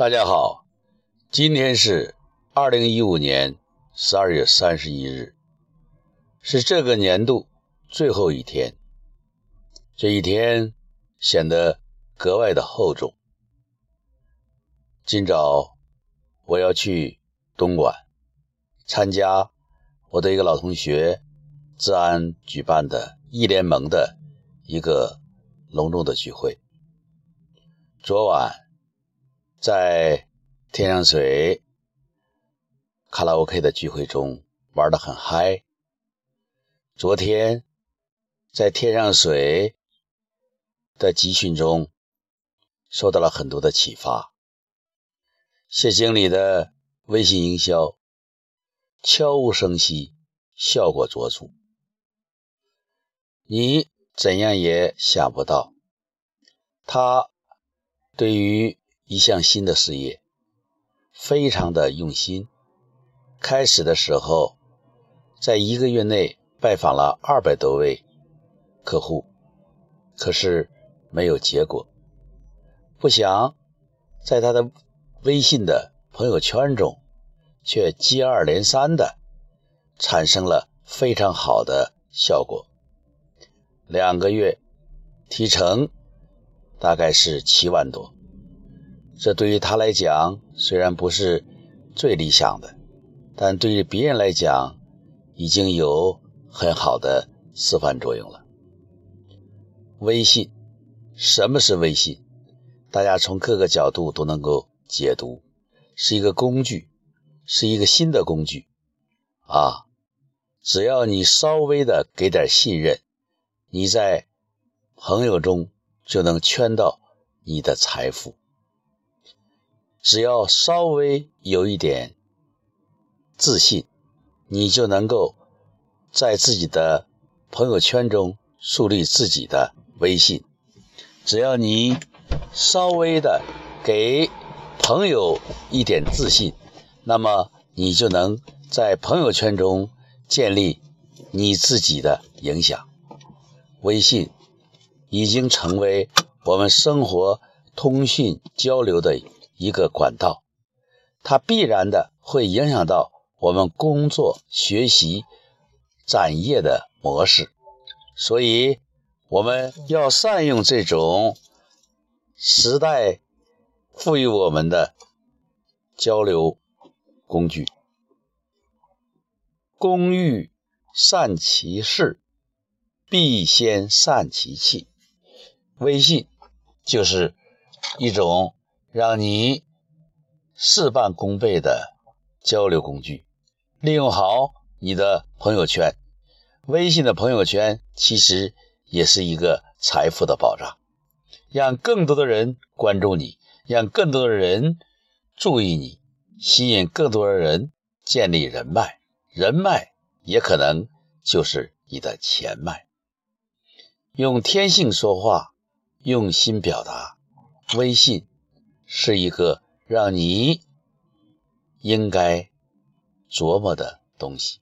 大家好，今天是二零一五年十二月三十一日，是这个年度最后一天。这一天显得格外的厚重。今早我要去东莞参加我的一个老同学治安举办的义联盟的一个隆重的聚会。昨晚。在天上水卡拉 OK 的聚会中玩得很嗨。昨天在天上水的集训中受到了很多的启发。谢经理的微信营销悄无声息，效果卓著。你怎样也想不到，他对于。一项新的事业，非常的用心。开始的时候，在一个月内拜访了二百多位客户，可是没有结果。不想在他的微信的朋友圈中，却接二连三的产生了非常好的效果。两个月提成大概是七万多。这对于他来讲虽然不是最理想的，但对于别人来讲已经有很好的示范作用了。微信，什么是微信？大家从各个角度都能够解读，是一个工具，是一个新的工具啊！只要你稍微的给点信任，你在朋友中就能圈到你的财富。只要稍微有一点自信，你就能够在自己的朋友圈中树立自己的威信。只要你稍微的给朋友一点自信，那么你就能在朋友圈中建立你自己的影响。微信已经成为我们生活、通讯、交流的。一个管道，它必然的会影响到我们工作、学习、展业的模式，所以我们要善用这种时代赋予我们的交流工具。工欲善其事，必先善其器。微信就是一种。让你事半功倍的交流工具，利用好你的朋友圈，微信的朋友圈其实也是一个财富的保障，让更多的人关注你，让更多的人注意你，吸引更多的人建立人脉，人脉也可能就是你的钱脉。用天性说话，用心表达，微信。是一个让你应该琢磨的东西。